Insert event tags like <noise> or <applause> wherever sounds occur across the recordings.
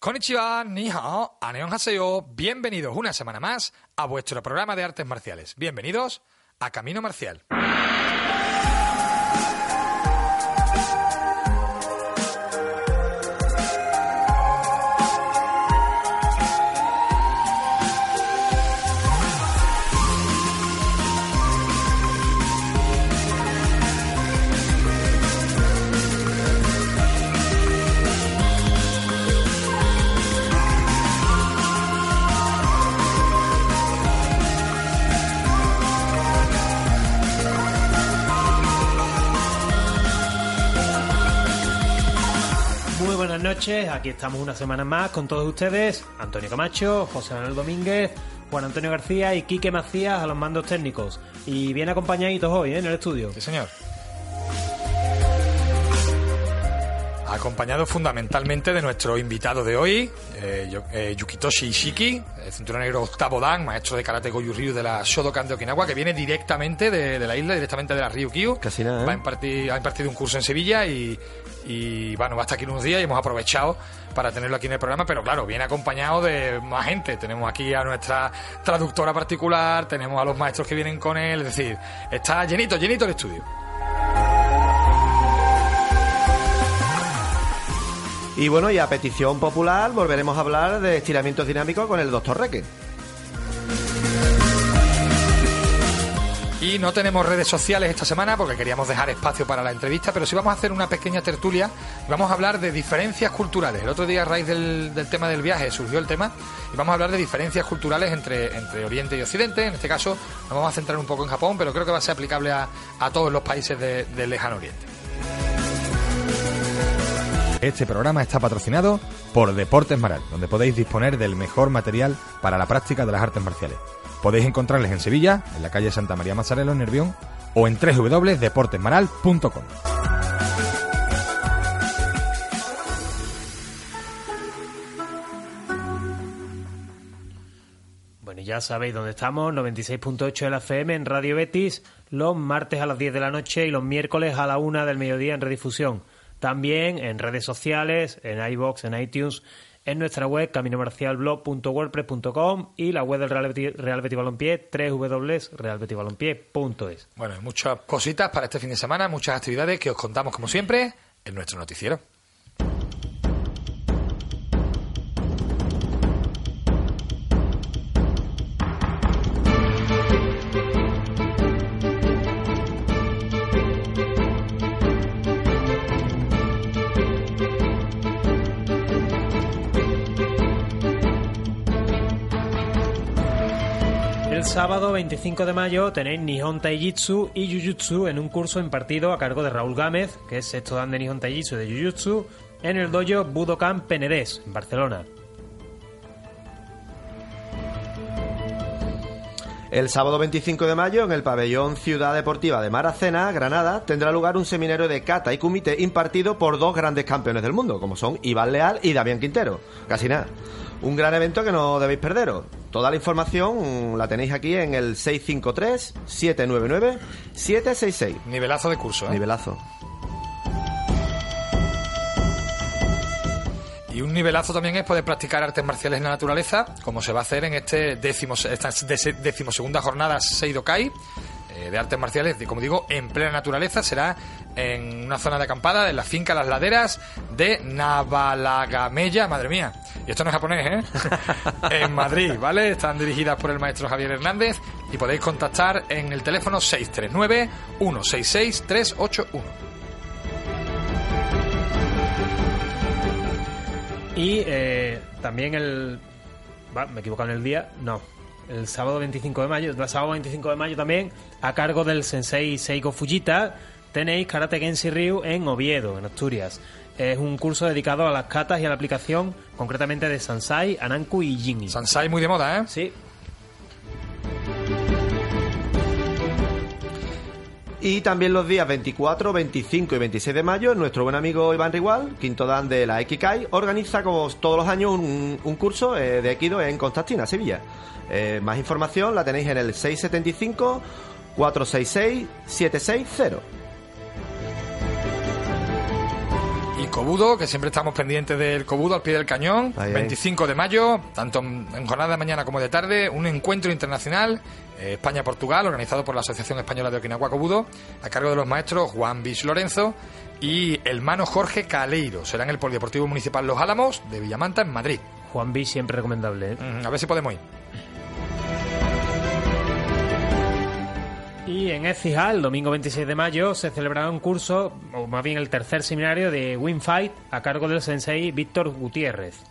Konnichiwa, ni hao. Bienvenidos una semana más a vuestro programa de artes marciales. Bienvenidos a Camino Marcial. Noches, aquí estamos una semana más con todos ustedes, Antonio Camacho, José Manuel Domínguez, Juan Antonio García y Quique Macías a los mandos técnicos. Y bien acompañaditos hoy ¿eh? en el estudio. Sí, señor. Acompañado fundamentalmente de nuestro invitado de hoy, eh, eh, Yukitoshi Ishiki, el cinturón negro octavo dan, maestro de karate Goju Ryu de la Shodokan de Okinawa, que viene directamente de, de la isla, directamente de la Ryukyu. Casi nada, ¿eh? Va a impartir, ha impartido un curso en Sevilla y, y, bueno, va a estar aquí unos días y hemos aprovechado para tenerlo aquí en el programa, pero claro, viene acompañado de más gente. Tenemos aquí a nuestra traductora particular, tenemos a los maestros que vienen con él, es decir, está llenito, llenito el estudio. Y bueno, y a petición popular volveremos a hablar de estiramientos dinámicos con el doctor Reque. Y no tenemos redes sociales esta semana porque queríamos dejar espacio para la entrevista, pero sí vamos a hacer una pequeña tertulia. y Vamos a hablar de diferencias culturales. El otro día, a raíz del, del tema del viaje, surgió el tema y vamos a hablar de diferencias culturales entre, entre Oriente y Occidente. En este caso, nos vamos a centrar un poco en Japón, pero creo que va a ser aplicable a, a todos los países de- del lejano Oriente. Este programa está patrocinado por Deportes Maral, donde podéis disponer del mejor material para la práctica de las artes marciales. Podéis encontrarles en Sevilla, en la calle Santa María Mazarelo, en Nervión, o en www.deportesmaral.com. Bueno, ya sabéis dónde estamos, 96.8 de la FM en Radio Betis, los martes a las 10 de la noche y los miércoles a la 1 del mediodía en redifusión. También en redes sociales, en iBox, en iTunes, en nuestra web caminomarcialblog.wordpress.com y la web del Real Betis, Real Betis Balompié, www.realbetisbalompié.es. Bueno, hay muchas cositas para este fin de semana, muchas actividades que os contamos, como siempre, en nuestro noticiero. Sábado 25 de mayo tenéis Nihon Taijitsu y Jujutsu en un curso impartido a cargo de Raúl Gámez, que es sexto dan de Nihon Taijitsu de Jujutsu, en el dojo Budokan Penedés, en Barcelona. El sábado 25 de mayo, en el pabellón Ciudad Deportiva de Maracena, Granada, tendrá lugar un seminario de kata y kumite impartido por dos grandes campeones del mundo, como son Iván Leal y Damián Quintero. Casi nada. Un gran evento que no debéis perderos. Toda la información la tenéis aquí en el 653-799-766. Nivelazo de curso, ¿eh? Nivelazo. Y un nivelazo también es poder practicar artes marciales en la naturaleza, como se va a hacer en este décimo, esta decimosegunda jornada Seidokai de artes marciales, de, como digo, en plena naturaleza. Será en una zona de acampada, en la finca Las Laderas de Navalagameya, madre mía. Y esto no es japonés, ¿eh? <laughs> en Madrid, ¿vale? Están dirigidas por el maestro Javier Hernández y podéis contactar en el teléfono 639-166-381. Y eh, también el... va, me he equivocado en el día, no. El sábado 25 de mayo, el sábado 25 de mayo también, a cargo del sensei Seiko Fujita, tenéis Karate Genshi Ryu en Oviedo, en Asturias. Es un curso dedicado a las katas y a la aplicación, concretamente de Sansai, Ananku y Jingi. Sansai muy de moda, ¿eh? Sí, Y también los días 24, 25 y 26 de mayo, nuestro buen amigo Iván Rigual, quinto dan de la Ekikai, organiza como todos los años un, un curso eh, de Aikido en Constantina, Sevilla. Eh, más información la tenéis en el 675 466 760. Y Kobudo, que siempre estamos pendientes del Kobudo al pie del cañón. Ahí, ahí. 25 de mayo, tanto en jornada de mañana como de tarde, un encuentro internacional eh, España-Portugal, organizado por la Asociación Española de Okinawa Kobudo, a cargo de los maestros Juan Bis Lorenzo y el mano Jorge Caleiro. Será en el Polideportivo Municipal Los Álamos de Villamanta, en Madrid. Juan B siempre recomendable. ¿eh? Mm, A ver si podemos ir. Y en Écija, domingo 26 de mayo, se celebrará un curso, o más bien el tercer seminario de Winfight, a cargo del sensei Víctor Gutiérrez.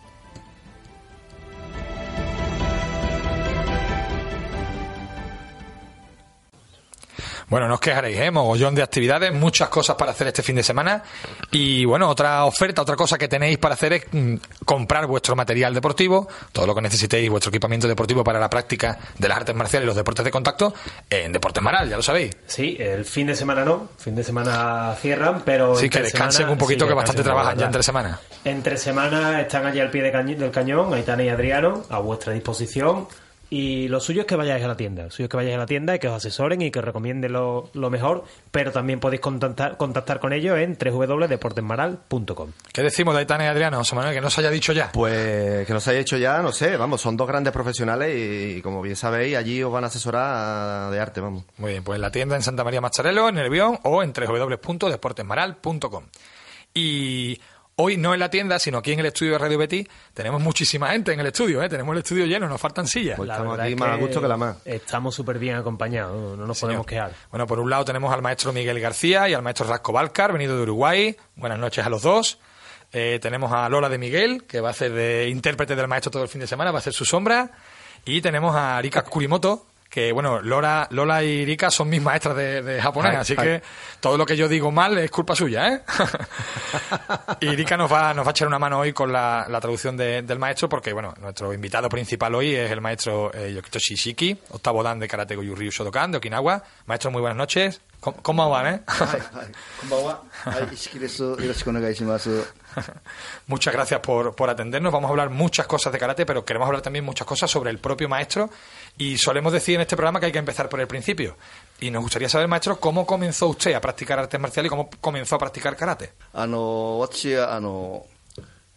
Bueno, no os quejaréis, ¿eh? Mogollón de actividades, muchas cosas para hacer este fin de semana. Y bueno, otra oferta, otra cosa que tenéis para hacer es mm, comprar vuestro material deportivo, todo lo que necesitéis, vuestro equipamiento deportivo para la práctica de las artes marciales y los deportes de contacto en Deportes Maral, ya lo sabéis. Sí, el fin de semana no, fin de semana cierran, pero... Sí, que descansen semana- un poquito, sí, que bastante trabajan ya entre semana. Entre semana están allí al pie de cañi- del cañón, Aitana y Adriano, a vuestra disposición. Y lo suyo es que vayáis a la tienda. Lo suyo es que vayáis a la tienda y que os asesoren y que os recomienden lo, lo mejor. Pero también podéis contactar, contactar con ellos en www.deportesmaral.com. ¿Qué decimos de Aitana y Adriano, José Manuel, que no se haya dicho ya? Pues que nos haya hecho ya, no sé, vamos, son dos grandes profesionales y, como bien sabéis, allí os van a asesorar de arte, vamos. Muy bien, pues en la tienda en Santa María Macharelo, en Nervión o en www.deportesmaral.com. Y hoy no en la tienda, sino aquí en el estudio de Radio Betty, tenemos muchísima gente en el estudio, ¿eh? tenemos el estudio lleno, nos faltan sillas. Pues estamos aquí más a gusto que la más. Estamos súper bien acompañados, no, no nos Señor. podemos quejar. Bueno, por un lado tenemos al maestro Miguel García y al maestro Rasco Balcar, venido de Uruguay. Buenas noches a los dos. Eh, tenemos a Lola de Miguel, que va a hacer de intérprete del maestro todo el fin de semana, va a ser su sombra. Y tenemos a Rika Kurimoto, que bueno, Lola, Lola y Rika son mis maestras de, de japonés, ay, así ay. que todo lo que yo digo mal es culpa suya, ¿eh? <laughs> y Rika nos va, nos va a echar una mano hoy con la, la traducción de, del maestro, porque bueno, nuestro invitado principal hoy es el maestro eh, Yokito Shishiki, octavo dan de Karate Goju Ryu Shodokan de Okinawa. Maestro, muy buenas noches. ¿Cómo van, eh? <laughs> Muchas gracias por, por atendernos. Vamos a hablar muchas cosas de karate, pero queremos hablar también muchas cosas sobre el propio maestro Y solemos decir en este programa que hay que empezar por el principio. Y nos gustaría saber, maestro, cómo comenzó usted a practicar artes marciales y cómo comenzó a practicar karate. あの、私は、あの、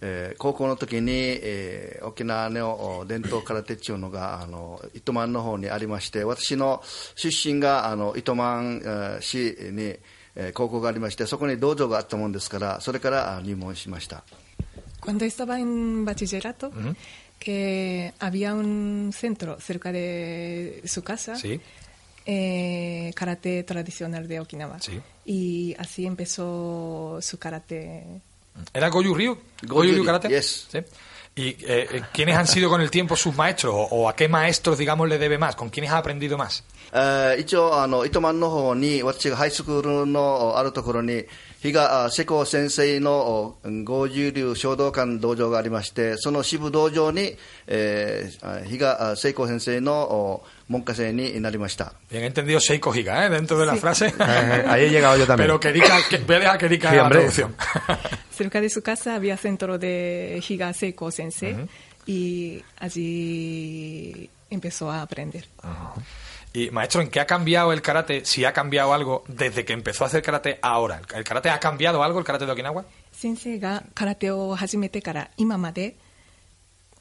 えー高校の時に、えー沖縄のお伝統空手っていうのが、あの、糸満の方にありまして、私の出身が、あの、糸満えー市に、えー高校がありまして、そこに道場があったもんですから、それからあ入門しました。 Cuando estaba en bachillerato, que había un centro cerca de su casa, Sí. eh, karate tradicional de Okinawa. Sí. Y así empezó su karate. ¿Era Goju Ryu? Goju Ryu, Karate? yes. ¿Sí? ¿Y eh, eh, quiénes han sido con el tiempo sus maestros? O, o a qué maestros, digamos, le debe más? ¿Con quiénes ha aprendido más? えー一応あの、糸満の方に、私がハイスクールのおあるところに、比嘉あ瀬古先生のお合十流衝動館道場がありまして、その支部道場に、えーあ比嘉あ瀬古先生のお門下生になりました。Bien entendido Seiko Higa, ¿eh? Dentro de la frase. Eh, ahí he llegado yo también. Pero que Erika, que, voy a dejar que Erika Sí, la traducción. Cerca de su casa había centro de Higa Seiko Sensei y allí empezó a aprender. Y maestro, ¿en qué ha cambiado el karate? Si ha cambiado algo desde que empezó a hacer karate ahora. ¿El karate ha cambiado algo, el karate de Okinawa? 先生が空手を始めてから今まで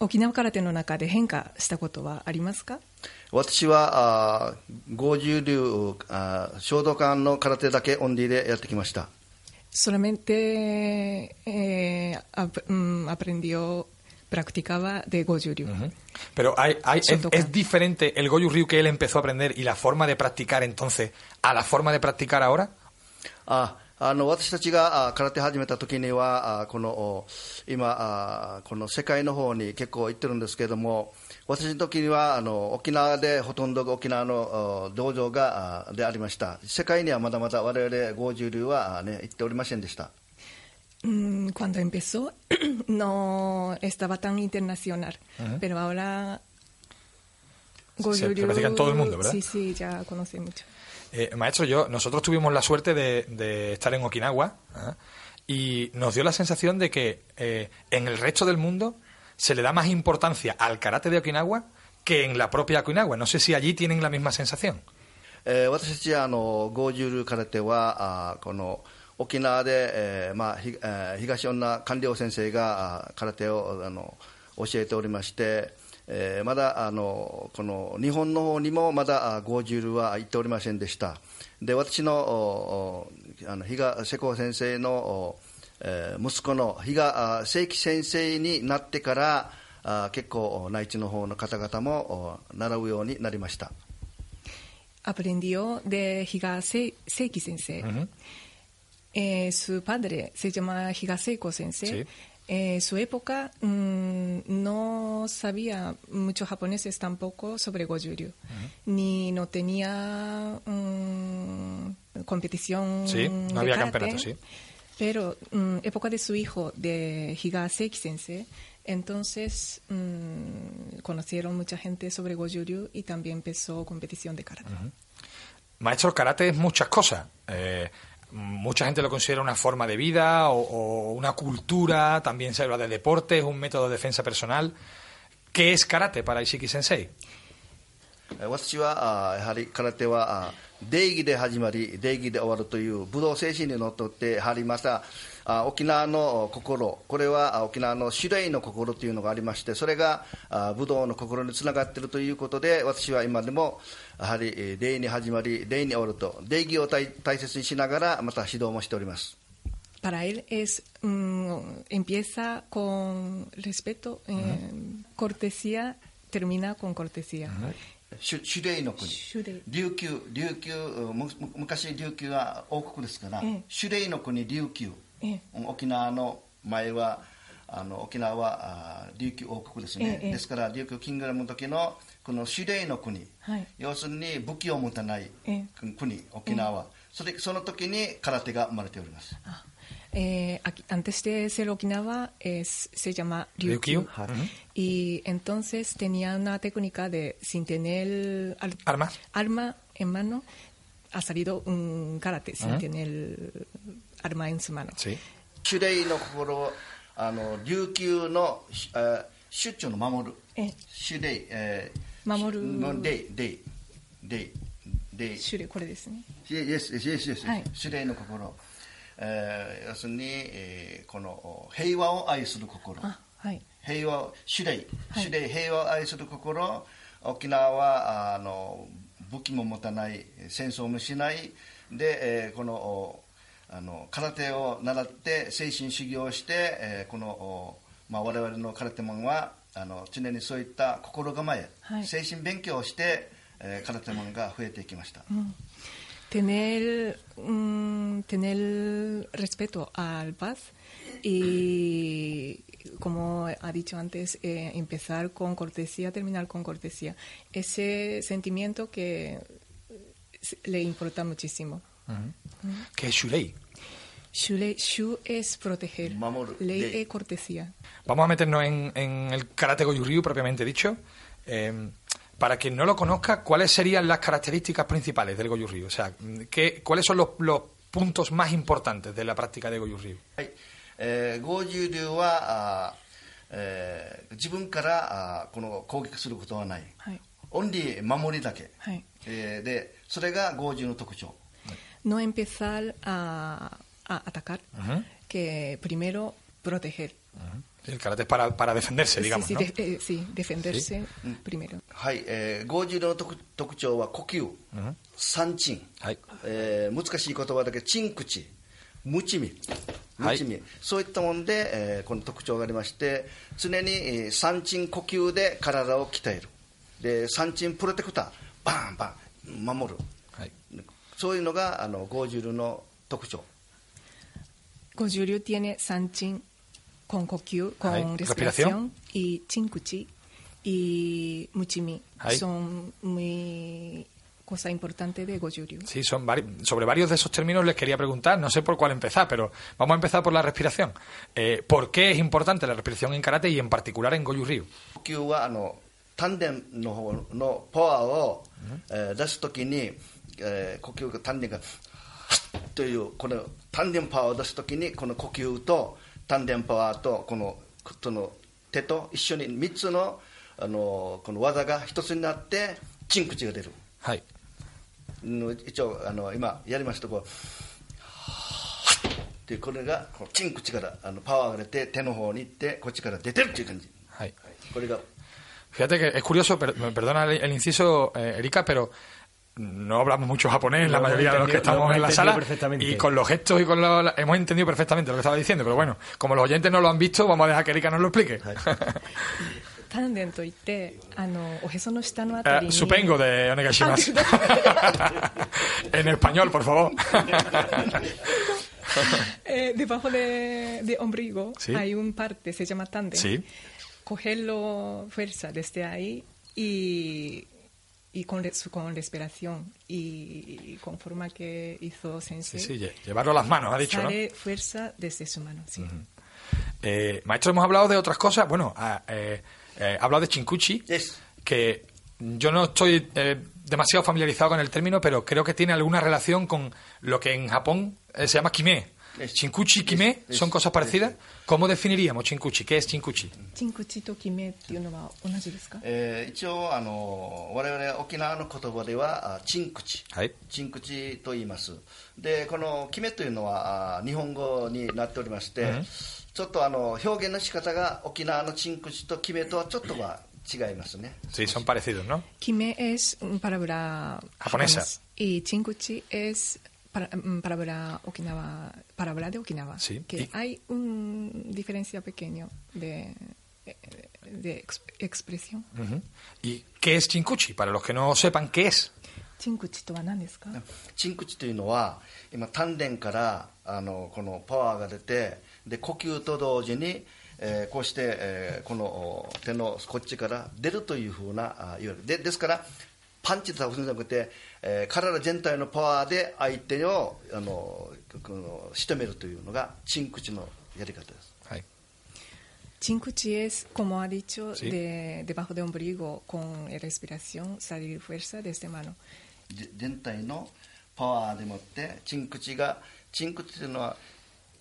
沖縄空手の中で変化したことはありますか私はあ合十流あ衝動館の空手だけオンリーでやってきました。Solamente eh, ap- mm, aprendió, practicaba de Goju Ryu. Pero hay, hay, es, es diferente el Goju Ryu que él empezó a aprender y la forma de practicar entonces a la forma de practicar ahora. ああの私たちがあ空手始めた時にはあこのお今あこの世界の方に結構行ってるんですけれども私の時にはあの沖縄でほとんどが沖縄のお道場があでありました世界にはまだまだ我々合十流はあね行っておりませんでした Mm, Cuando empezó <clears throat> no estaba tan internacional, pero ahora Se practica en todo el mundo, ¿verdad? Sí, sí, ya conoce mucho. Eh, maestro, yo, nosotros tuvimos la suerte de, de estar en Okinawa ¿ah? y nos dio la sensación de que eh, en el resto del mundo se le da más importancia al karate de Okinawa que en la propia Okinawa. No sé si allí tienen la misma sensación. えー私たちはあの合十流空手はあこの 沖縄で、えーまあひえー東女官僚先生があ空手をあの教えておりまして、えーまだあのこの日本の方にもまだあゴージュールは行っておりませんでした。で私のあの比嘉瀬子先生のおえー息子の比嘉あ正規先生になってからあ結構内地の方の方々もお習うようになりました。Aprendió de Higa Seiki Sensei. Eh, su padre se llama Higa Seiko Sensei. Sí. En su época mm, no sabía muchos japoneses tampoco sobre Goju-ryu, ni no tenía mm, competición Sí, no había karate. campeonato, sí. Pero mm, época de su hijo, de Higa Seiki Sensei, entonces conocieron mucha gente sobre Goju-ryu y también empezó competición de karate. Maestro, el karate es muchas cosas. Eh, mucha gente lo considera una forma de vida o, una cultura, también se habla de deporte, es un método de defensa personal. ¿Qué es karate para Ishiki Sensei? 私はやはり空手は礼儀で始まり礼儀で終わるという武道精神にのっとってやはりまたあー沖縄の心これは沖縄の主礼の心というのがありましてそれがあー武道の心につながっているということで私は今でもやはりえー礼に始まり礼に終わると礼儀を大大切にしながらまた指導もしております。Para él es mm, empieza con respeto, eh, cortesía, termina con cortesía. 主主礼の国琉球琉球昔琉球は王国ですから、ええ。主礼の国琉球、沖縄の前はあの沖縄はあ琉球王国ですね、ええですから琉球キングダムの時のこの主礼の国、はい要するに武器を持たないえ国沖縄は、それその時に空手が生まれております Ah, eh, aquí- antes de ser Okinawa es, se llama Ryukyu. Y entonces tenía una técnica de, sin tener al- Arma. arma en mano, ha salido un karate sin tener arma en su mano. Sí. 主礼の心をあの琉球のあ出張の守る。え。え主礼、えー、守る。の礼礼礼礼種類これですね。Yes, yes, yes, yes. はい。主礼の心、えー要するに、えーこの平和を愛する心。あ、はい。平和主礼はい。主礼平和を愛する心。沖縄はあの武器も持たない戦争もしない。で、えーこのおあの空手を習って精神修行をして、えーこのおまあ、我々の空手マンはあの常にそういった心構え、はい精神勉強をして、えー空手マンが増えていきました、tener, mm, tener respeto al paz y, como ha dicho antes, eh, empezar con cortesía, terminar con cortesía. Ese sentimiento que eh, le importa muchísimo. ¿Qué es Shulei? Shu, shu es proteger, Mamoru, ley ley. es cortesía. Vamos a meternos en, en el karate Goju-Ryu propiamente dicho. Eh, para quien no lo conozca, ¿cuáles serían las características principales del Goju-Ryu? O sea, ¿qué, ¿cuáles son los, los puntos más importantes de la práctica de Goju-Ryu? はいえー、合十流はあー、えー自分からあーこの攻撃することはない、はいオンリー守りだけ、はいえーでそれが合十の特徴 No empezar a, a atacar, que primero proteger. El karate es para, para defenderse, Sí, digamos, sí, ¿no? de- eh, sí, defenderse primero. はい、えー、合十流の特特徴は呼吸、三鎮、はいえー難しい言葉だけチン口ムチミはいムチミ、そういったもので、えーこの特徴がありまして常に、えー三鎮呼吸で体を鍛えるで三鎮プロテクターバンバン守るはいそういうのがあの五十流の特徴。五十流 tiene sanchin con coquiu, con Ay, respiración, respiración y chincuchi y muchimi. Son muy cosa importante de Goju-ryu. Sí, son vari sobre varios de esos términos les quería preguntar, no sé por cuál empezar, pero vamos a empezar por la respiración. Eh, ¿Por qué es importante la respiración en karate y en particular en Goju-ryu? 丹田の方のパワーを、えー、出すときに、えー呼吸が丹田がというこの丹田パワーを出すときにこの呼吸と丹田パワーとこのその手と一緒に3つのあのこの技が一つになってチン口が出る。はい。うん一応あの今やりましたこうでこれがこのチン口からあのパワーが出て手の方に行ってこっちから出てるっていう感じ。はい。これが Fíjate que es curioso, per- perdona el, el inciso, eh, Erika, pero no hablamos mucho japonés, la mayoría de los que estamos en la sala. Y con los gestos y con los. Hemos entendido perfectamente lo que estaba diciendo, pero bueno, como los oyentes no lo han visto, vamos a dejar que Erika nos lo explique. uh, <laughs> eh, supongo de Onegashimasu. Ah, <laughs> en español, por favor. <laughs> Eh, debajo de, de ombligo hay un parte, se llama tande. Sí. Cogerlo fuerza desde ahí y y con, con respiración y con forma que hizo Sí, Sensei. sí, lle- llevarlo a las manos, ha dicho, ¿no? Sale fuerza desde su mano, sí. Eh, maestro, hemos hablado de otras cosas. Bueno, ah, eh, eh, ha hablado de Chinkuchi, Yes. que yo no estoy eh, demasiado familiarizado con el término, pero creo que tiene alguna relación con lo que en Japón eh, se llama kime. Yes. Chinkuchi y kime Yes. son cosas parecidas. ¿Cómo definiríamos Chinkuchi? ¿Qué es Chinkuchi? チンクチとキメっていうのは同じですかえー一応あの我々沖縄の言葉ではあチンクチ、はいチンクチと言いますでこの決めというのはあ日本語になっておりまして、ちょっとあの表現の仕方が沖縄のチンクチと決めとはちょっとは違いますね Sí, son parecidos, ¿no? Kime es una palabra Japonesa. japonés y chinkuchi es para- mm, palabra Okinawa, palabra de Okinawa. Sí. Que Y- hay una diferencia pequeña de, de ex- expresión. Ujú. ¿Y qué es Chinkuchi? Para los que no sepan qué es. チンクチとは何ですかチンクチというのは今丹田からあのこのパワーが出てで呼吸と同時に、えーこうして、えーこのお手のこっちから出るというふうなあいわゆるでですからパンチとかじゃなくて、えー体全体のパワーで相手をあのこの仕留めるというのがチンクチのやり方です。Ahí. Chinkuchi es, como ha dicho, Sí. de, debajo de ombligo con respiración, salir fuerza desde mano. で全体のパワーでもってチンクチがチンクチというのは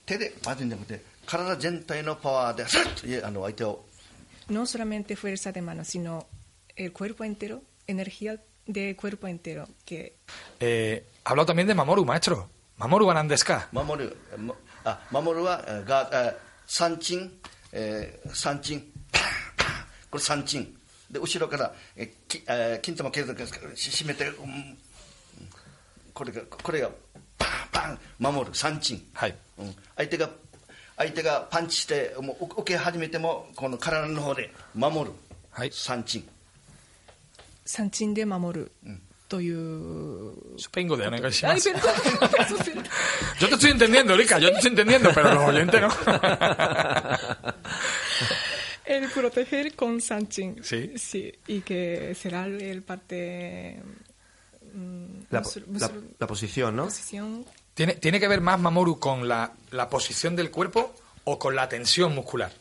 手でバズんじゃなくて体全体のパワーでさっとあの相手を No solamente fuerza de mano, sino el cuerpo entero, energía de cuerpo entero, que Eh, ha hablado también de Mamoru, maestro. Mamoru Anandeska. 守るえもあ守るはえがえ三鎮、えー、三鎮パンパンこれ三鎮で後ろからえきえー金玉削るからし締めて、うんこれがこれがパンパン守る三鎮、はいうん、相手が相手がパンチしてもう受け始めてもこの体の方で守る、はい三鎮三鎮で守るという。 Supongo de Ay, Onegashimasu. perdón, perdón, perdón. Yo te estoy entendiendo, Erika, yo te estoy entendiendo, pero los oyentes no. <laughs> El proteger con Sanchin. Sí. Sí, y que será el parte. mm, La, musul- la- musul- la posición, ¿no? posición. ¿Tiene, ¿Tiene que ver más Mamoru con la, la posición del cuerpo o con la tensión muscular?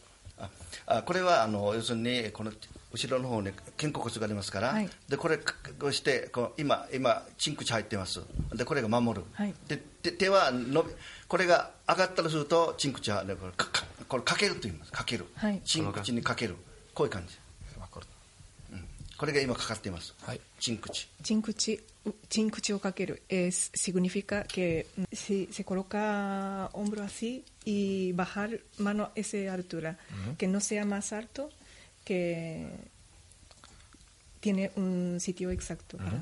ああこれはあの要するにこの 後ろの方に肩甲骨がありますから、はい。でこれこうしてこう今今チンクチ入ってます。でこれが守る、はい。で手手は伸びこれが上がったりするとチンクチは、ね、これかかこれかけると言います。かける、はい。チンクチにかける。こういう感じ、うん。これが今かかっています、はい。チンクチ。Chinkuchi, chinkuchi o kakeru es, significa que mm, si se coloca hombro así y bajar mano esa altura, que no sea más alto, que tiene un sitio exacto. para-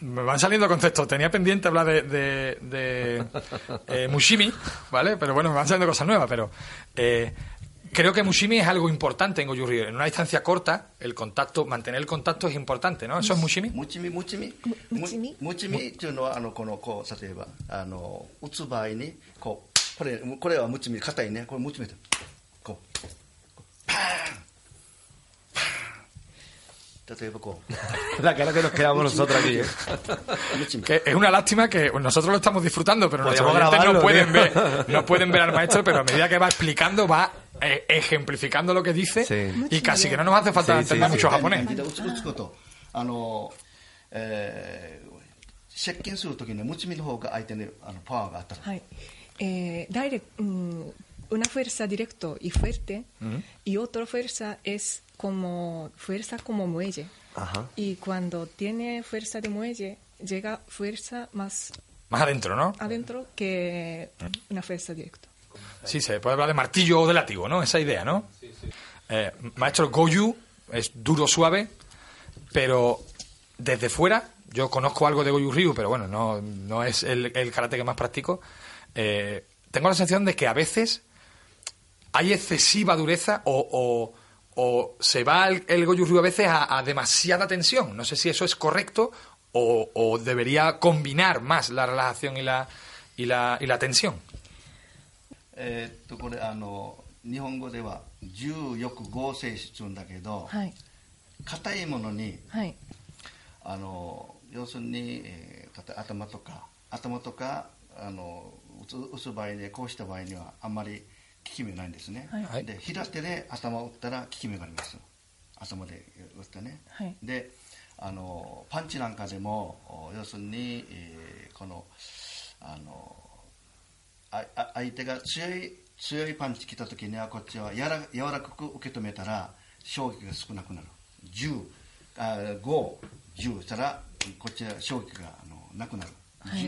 Me van saliendo conceptos. Tenía pendiente hablar de, de, de, <laughs> eh, Mushimi, ¿vale? Pero bueno, me van saliendo cosas nuevas. Pero eh, creo que Mushimi es algo importante en Goju-Ryu. En una distancia corta, el contacto, mantener el contacto es importante, ¿no? ¿Eso es Mushimi? ムチミムチミムチミムチミっていうのはあのこのこう例えばあの打つ場合にこうこれこれはムチミ硬いねこれムチミでこうこうパーンパーン例えばこ <laughs> La cara que nos quedamos nosotros aquí. ¿eh? うムチミ Que es una lástima que nosotros lo estamos disfrutando, pero nuestros Podríamos oyentes no grabarlo, pueden, tío. ver, no pueden ver al maestro, pero a medida que va explicando, va eh, ejemplificando lo que dice Sí. y casi que no nos hace falta Sí, entender sí, mucho sí. japonés. で打つ打つことあの、えー接近するときにムチミの方が相手にあのパワーがあったら Ay, eh, direct- mm, una fuerza directo y fuerte y otra fuerza es como fuerza como muelle. Ajá. Y cuando tiene fuerza de muelle, llega fuerza más Más adentro, ¿no? adentro que una fuerza directa. Sí, se puede hablar de martillo o de látigo, ¿no? Esa idea, ¿no? Eh, maestro Goju es duro, suave, pero desde fuera, yo conozco algo de Goju Ryu, pero bueno, no, no es el, el karate que más practico. eh, tengo la sensación de que a veces hay excesiva dureza o, o- o se va el, el Goju Ryu a veces a, a demasiada tensión. No sé si eso es correcto o, o debería combinar más la relajación y la, y la, y la tensión. えーっとこれあの日本語では重欲合成しちゅうんだけどはい。硬いものにはい。あの要するに、えー硬い頭とか頭とかあの打つ打つ場合でこうした場合にはあんまり 効き目ないんですね、はい。はい。で平手で頭を打ったら効き目があります。頭で打ってね、はい。であのパンチなんかでもお要するに、えーこのあのああ相手が強い強いパンチ来た時にはこっちはやら柔らかく受け止めたら衝撃が少なくなる。10あ510したらこっちは衝撃があのなくなる、はい。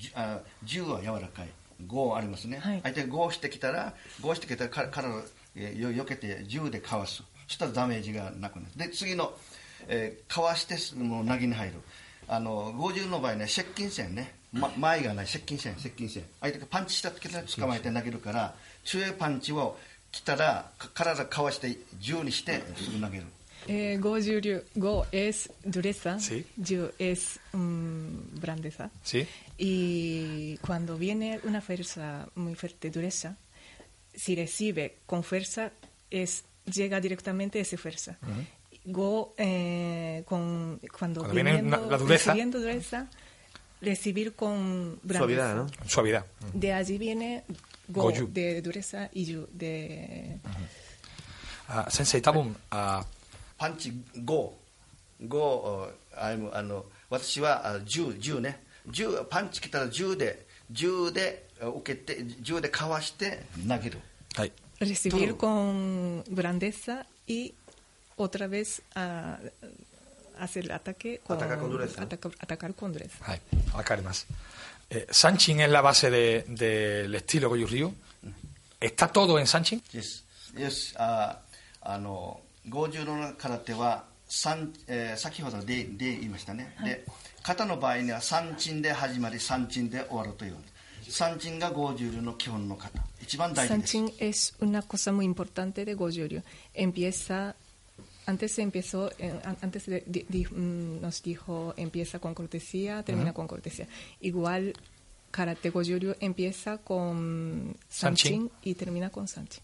じゅあ10は柔らかい5ありますね、はい。相手が5してきたら5してきたらか体をえーよよけて10でかわす。そしたらダメージがなくなる。で次の、えーかわしてもう投げに入る。あの50の場合ね接近戦ね、ま、前がない。接近戦。接近戦。相手がパンチした時に捕まえて投げるから強いパンチを来たらか体かわして10にしてすぐ投げる Eh, Go Yuryu, Go es dureza, Sí. Yu es mm, grandeza. ¿Sí? Y cuando viene una fuerza muy fuerte, dureza, si recibe con fuerza, es, llega directamente esa fuerza. Go, eh, con, cuando, Cuando viene una- la dureza. recibiendo dureza, recibir con grandeza. Suavidad, ¿no? Suavidad. De allí viene Go, de dureza y Yu de... Ah, Sensei Tabum, ah, パンチ5、5あのあの私はあ10、10ね、10パンチ来たら10で、10であ受けて、10でかわして投げる。はい。 recibir Todo. con grandeza y otra vez a, hacer el ataque con, Atacar con dureza. ataca- atacar con dureza. はい。わかります。Eh, Sanchin es la base de- del estilo Goju Ryu. ¿Está todo en Sanchin? Yes. Yes. ああの 50の空手は三、えー先ほどでで言いましたね、で型の場合には三鎮で始まり三鎮で終わるという三鎮が50の基本の型一番大事です Sanchin es una cosa muy importante de Goju-ryu. Empieza, antes empezó, eh, an- antes de- di- di- mm, nos dijo empieza con cortesía, termina con cortesía. Igual karate Goju-ryu empieza con Sanchin. Y termina con Sanchin.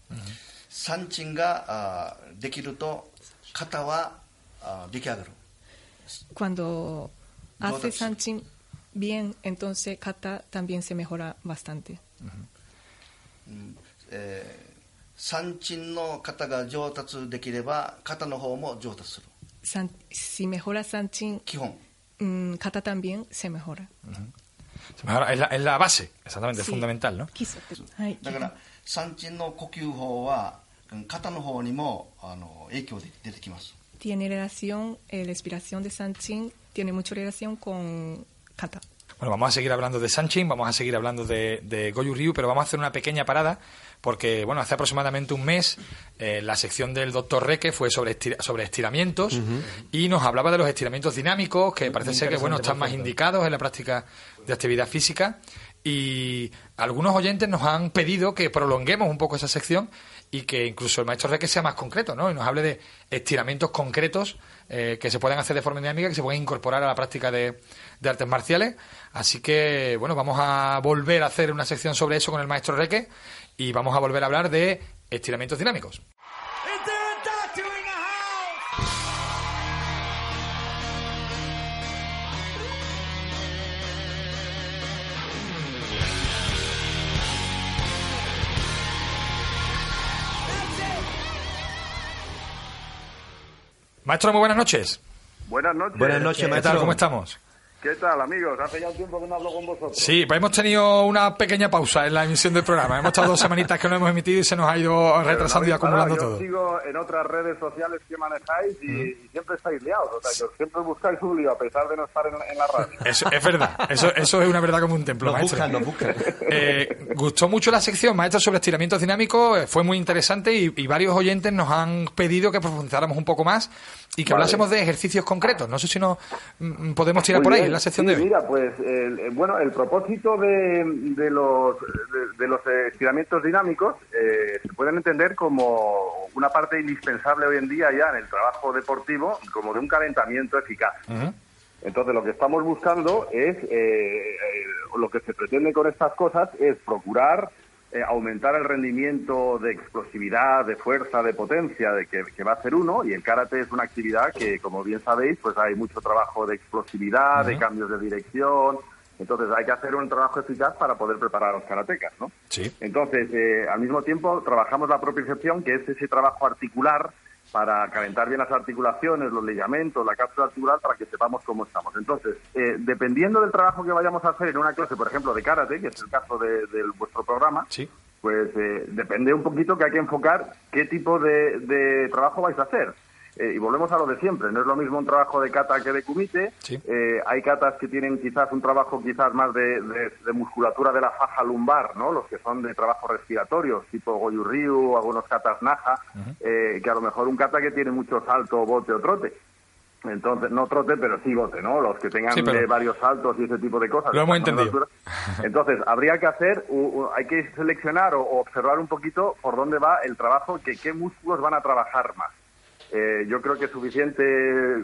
三鎮があできると型はあ出来上がる Cuando hace. Sanchin bien, entonces kata también se mejora bastante. えー三鎮の型が上達できれば型の方も上達する si mejora Sanchin, 基本 mm, kata también se mejora. Se mejora- Es la, es la base, exactamente, es Sí. fundamental, ¿no? はいだから三鎮の呼吸法はうん肩の方にもあの影響で出てきます tiene relación, eh, la inspiración de Sanchin tiene mucha relación con kata. Bueno, vamos a seguir hablando de Sanchin, vamos a seguir hablando de, de Goju Ryu, pero vamos a hacer una pequeña parada porque, bueno, hace aproximadamente un mes eh, la sección del doctor Reque fue sobre, estira- sobre estiramientos y nos hablaba de los estiramientos dinámicos que parece ser que, bueno, interesante, están por más cierto. indicados en la práctica de actividad física y algunos oyentes nos han pedido que prolonguemos un poco esa sección y que incluso el maestro Reque sea más concreto, ¿no? Y nos hable de estiramientos concretos eh, que se pueden hacer de forma dinámica, que se pueden incorporar a la práctica de, de artes marciales. Así que, bueno, vamos a volver a hacer una sección sobre eso con el maestro Reque y vamos a volver a hablar de estiramientos dinámicos. Maestro, muy buenas noches. Buenas noches. Buenas noches, ¿Qué maestro. tal? ¿Cómo estamos? ¿Qué tal, amigos? Hace ya un tiempo que no hablo con vosotros. Sí, pues hemos tenido una pequeña pausa en la emisión del programa. Hemos estado dos semanitas que no hemos emitido y se nos ha ido retrasando y no habéis acumulando parado. todo. Yo sigo en otras redes sociales que manejáis y, y siempre estáis liados. O sea, que siempre buscáis un lío a pesar de no estar en, en la radio. <laughs> Eso es verdad, eso, eso es una verdad como un templo, Nos maestro. buscan, nos buscan. <laughs> Eh, gustó mucho la sección, maestro, sobre estiramientos dinámicos, eh, fue muy interesante y, y varios oyentes nos han pedido que profundizáramos un poco más y que Vale. hablásemos de ejercicios concretos. No sé si nos mm, podemos tirar Muy por ahí bien. en la sección Sí, de hoy. Mira, pues, el- eh, bueno, el propósito de, de los, de, de los estiramientos dinámicos eh, se pueden entender como una parte indispensable hoy en día ya en el trabajo deportivo, como de un calentamiento eficaz. Entonces, lo que estamos buscando es, eh, eh, lo que se pretende con estas cosas es procurar eh, aumentar el rendimiento de explosividad, de fuerza, de potencia de que, que va a hacer uno. Y el karate es una actividad que, como bien sabéis, pues hay mucho trabajo de explosividad, de cambios de dirección. Entonces, hay que hacer un trabajo eficaz para poder preparar a los karatecas, ¿no? Sí. Entonces, eh, al mismo tiempo, trabajamos la propiocepción, que es ese trabajo articular para calentar bien las articulaciones, los ligamentos, la cápsula articular, para que sepamos cómo estamos. Entonces, eh, dependiendo del trabajo que vayamos a hacer en una clase, por ejemplo, de karate, que es el caso de, de vuestro programa, Sí. pues eh, depende un poquito que hay que enfocar qué tipo de, de trabajo vais a hacer. Eh, y volvemos a lo de siempre, no es lo mismo un trabajo de kata que de kumite. Sí. Eh, hay katas que tienen quizás un trabajo quizás más de, de- de musculatura de la faja lumbar, ¿no? Los que son de trabajo respiratorios, tipo Goju Ryu, algunos katas Naja, eh, que a lo mejor un kata que tiene mucho salto, bote o trote. Entonces, no trote, pero sí bote, ¿no? Los que tengan Sí, pero- eh, varios saltos y ese tipo de cosas. Lo hemos entendido. Entonces, habría que hacer, u- u- hay que seleccionar o, o observar un poquito por dónde va el trabajo, que qué músculos van a trabajar más. Eh, yo creo que es suficiente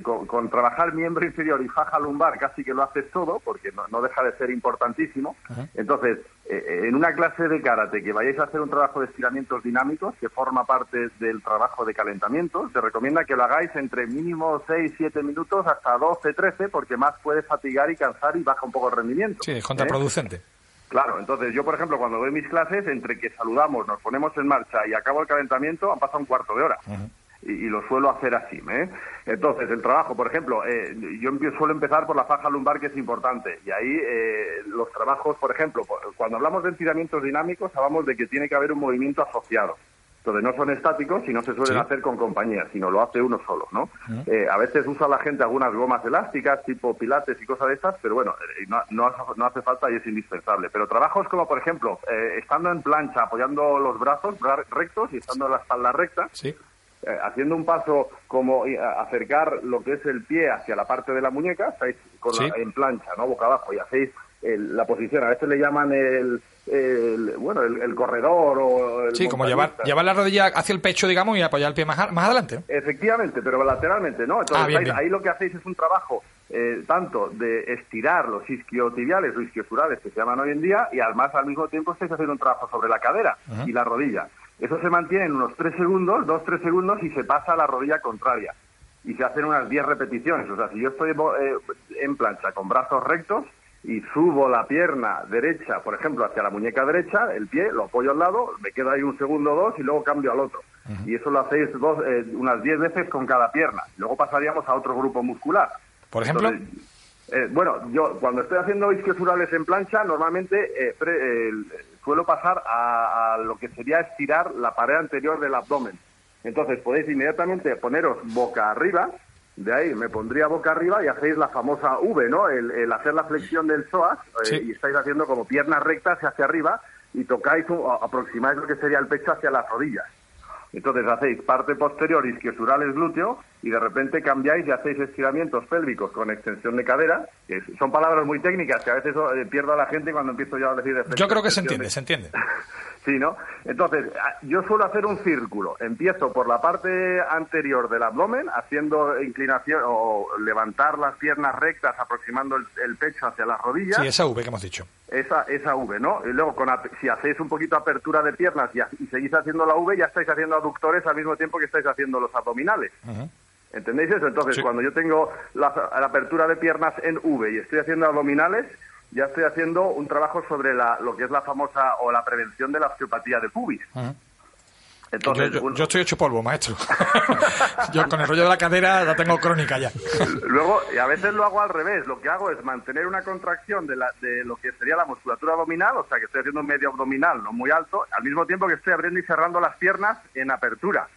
con, con trabajar miembro inferior y faja lumbar, casi que lo haces todo, porque no, no deja de ser importantísimo. Entonces, eh, en una clase de karate que vayáis a hacer un trabajo de estiramientos dinámicos, que forma parte del trabajo de calentamiento, se recomienda que lo hagáis entre mínimo 6-7 minutos hasta 12-13, porque más puede fatigar y cansar y baja un poco el rendimiento. Sí, es ¿eh? contraproducente. Claro, entonces yo, por ejemplo, cuando doy mis clases, entre que saludamos, nos ponemos en marcha y acabo el calentamiento, han pasado un cuarto de hora. Y, y lo suelo hacer así. ¿eh? Entonces, el trabajo, por ejemplo, eh, yo empie- suelo empezar por la faja lumbar, que es importante. Y ahí eh, los trabajos, por ejemplo, cuando hablamos de estiramientos dinámicos, hablamos de que tiene que haber un movimiento asociado. Entonces, no son estáticos y no se suelen Sí. hacer con compañía, sino lo hace uno solo, ¿no? Eh, a veces usa la gente algunas gomas elásticas, tipo pilates y cosas de estas, pero bueno, eh, no, no hace, no hace falta y es indispensable. Pero trabajos como, por ejemplo, eh, estando en plancha, apoyando los brazos bra- rectos y estando la espalda recta, Sí. Eh, haciendo un paso como eh, acercar lo que es el pie hacia la parte de la muñeca, estáis con la- en plancha, ¿no? Boca abajo, y hacéis el- la posición. A veces le llaman el, el- bueno, el, el corredor o el Sí, como llevar, llevar la rodilla hacia el pecho, digamos, y apoyar el pie más, más adelante. Efectivamente, pero lateralmente, ¿no? Entonces, Ah, bien, ahí, bien. ahí lo que hacéis es un trabajo eh, tanto de estirar los isquiotibiales o isquiosurales que se llaman hoy en día y además al mismo tiempo estáis haciendo un trabajo sobre la cadera y la rodilla. Eso se mantiene en unos 3 segundos, 2-3 segundos y se pasa a la rodilla contraria. Y se hacen unas 10 repeticiones. O sea, si yo estoy eh, en plancha con brazos rectos y subo la pierna derecha, por ejemplo, hacia la muñeca derecha, el pie, lo apoyo al lado, me quedo ahí un segundo o dos y luego cambio al otro. Y eso lo hacéis dos, eh, unas 10 veces con cada pierna. Luego pasaríamos a otro grupo muscular. Por ejemplo. Entonces, eh, bueno, yo cuando estoy haciendo isquiosurales en plancha, normalmente eh, pre- eh, suelo pasar a, a lo que sería estirar la pared anterior del abdomen. Entonces podéis inmediatamente poneros boca arriba, de ahí me pondría boca arriba y hacéis la famosa V, ¿no? El, el hacer la flexión del psoas eh, y estáis haciendo como piernas rectas hacia arriba y tocáis o aproximáis lo que sería el pecho hacia las rodillas. Entonces hacéis parte posterior isquiosurales glúteo y de repente cambiáis y hacéis estiramientos pélvicos con extensión de cadera, es- son palabras muy técnicas que a veces eh, pierdo a la gente cuando empiezo yo a decir... de Yo creo que se entiende, de- se entiende. <laughs> Sí, ¿no? Entonces, a- yo suelo hacer un círculo. Empiezo por la parte anterior del abdomen, haciendo inclinación o levantar las piernas rectas, aproximando el, el pecho hacia las rodillas. Sí, esa V que hemos dicho. Esa, esa V, ¿no? Y luego, con, si hacéis un poquito apertura de piernas y, y seguís haciendo la V, ya estáis haciendo aductores al mismo tiempo que estáis haciendo los abdominales. ¿Entendéis eso? Entonces, Sí. cuando yo tengo la, la apertura de piernas en V y estoy haciendo abdominales, ya estoy haciendo un trabajo sobre la, lo que es la famosa o la prevención de la osteopatía de pubis. Entonces, yo, yo- un- yo estoy hecho polvo, maestro. <laughs> yo con el rollo de la cadera la tengo crónica ya. Luego, y a veces lo hago al revés. Lo que hago es mantener una contracción de, la, de lo que sería la musculatura abdominal, o sea, que estoy haciendo un medio abdominal, no muy alto, al mismo tiempo que estoy abriendo y cerrando las piernas en apertura.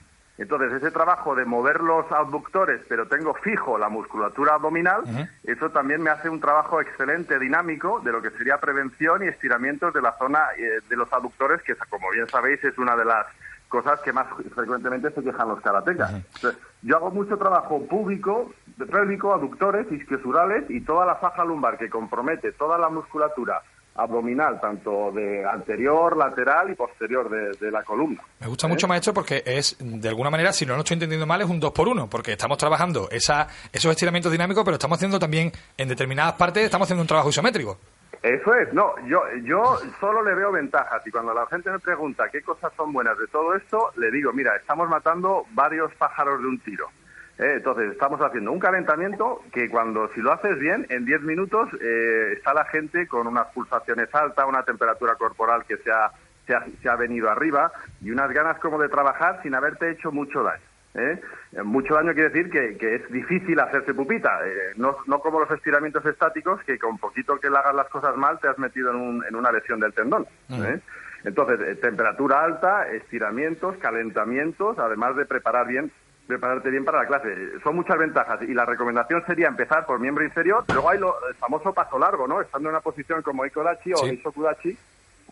Entonces, ese trabajo de mover los abductores, pero tengo fijo la musculatura abdominal, eso también me hace un trabajo excelente, dinámico, de lo que sería prevención y estiramientos de la zona eh, de los abductores, que, como bien sabéis, es una de las cosas que más frecuentemente se quejan los karatecas. Entonces, yo hago mucho trabajo público, pélvico, aductores, isquiosurales y toda la faja lumbar que compromete toda la musculatura abdominal, tanto de anterior, lateral y posterior de, de la columna. Me gusta mucho, maestro, porque es, de alguna manera, si no lo estoy entendiendo mal, es un dos por uno, porque estamos trabajando esa, esos estiramientos dinámicos, pero estamos haciendo también, en determinadas partes, estamos haciendo un trabajo isométrico. Eso es, no, yo, yo solo le veo ventajas y cuando la gente me pregunta qué cosas son buenas de todo esto, le digo, mira, estamos matando varios pájaros de un tiro. Eh, entonces, estamos haciendo un calentamiento que cuando, si lo haces bien, en 10 minutos eh, está la gente con unas pulsaciones altas, una temperatura corporal que se ha, se, ha, se ha venido arriba y unas ganas como de trabajar sin haberte hecho mucho daño. ¿Eh? Mucho daño quiere decir que, que es difícil hacerse pupita, eh, no, no como los estiramientos estáticos, que con poquito que le hagas las cosas mal te has metido en, un- en una lesión del tendón. ¿eh? Entonces, eh, temperatura alta, estiramientos, calentamientos, además de preparar bien prepararte bien para la clase. Son muchas ventajas y la recomendación sería empezar por miembro inferior, luego hay lo, el famoso paso largo, ¿no? Estando en una posición como Ikodachi o Sí. Ishokudachi,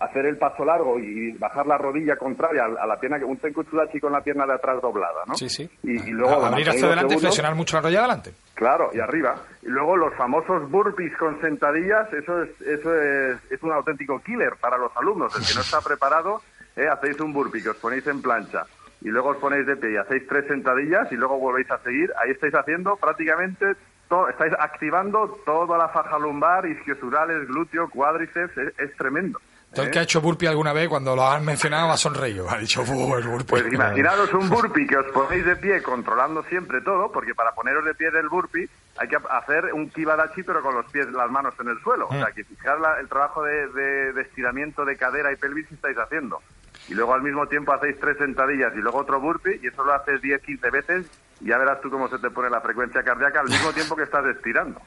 hacer el paso largo y bajar la rodilla contraria a la pierna, un tenkutsudachi con la pierna de atrás doblada, ¿no? Sí, sí. Y, y luego A- abrir hacia adelante y flexionar mucho la rodilla adelante. Claro, y arriba. Y luego los famosos burpees con sentadillas, eso es, eso es, es un auténtico killer para los alumnos. El que no está preparado, eh, hacéis un burpee, que os ponéis en plancha, y luego os ponéis de pie y hacéis tres sentadillas y luego volvéis a seguir. Ahí estáis haciendo prácticamente, to- estáis activando toda la faja lumbar, isquiosurales, glúteo, cuádriceps, es, es tremendo. Todo el ¿eh? que ha hecho burpee alguna vez, cuando lo han mencionado, ha sonreído. Ha dicho, ¡buh, el burpee! Pues <laughs> imaginaros un burpee que os ponéis de pie controlando siempre todo, porque para poneros de pie del burpee hay que hacer un kibadachi pero con los pies, las manos en el suelo. O sea, que fijar la- el trabajo de, de- de estiramiento de cadera y pelvis que estáis haciendo. Y luego al mismo tiempo hacéis tres sentadillas y luego otro burpee y eso lo haces 10, 15 veces ya verás tú cómo se te pone la frecuencia cardíaca al mismo tiempo que estás estirando.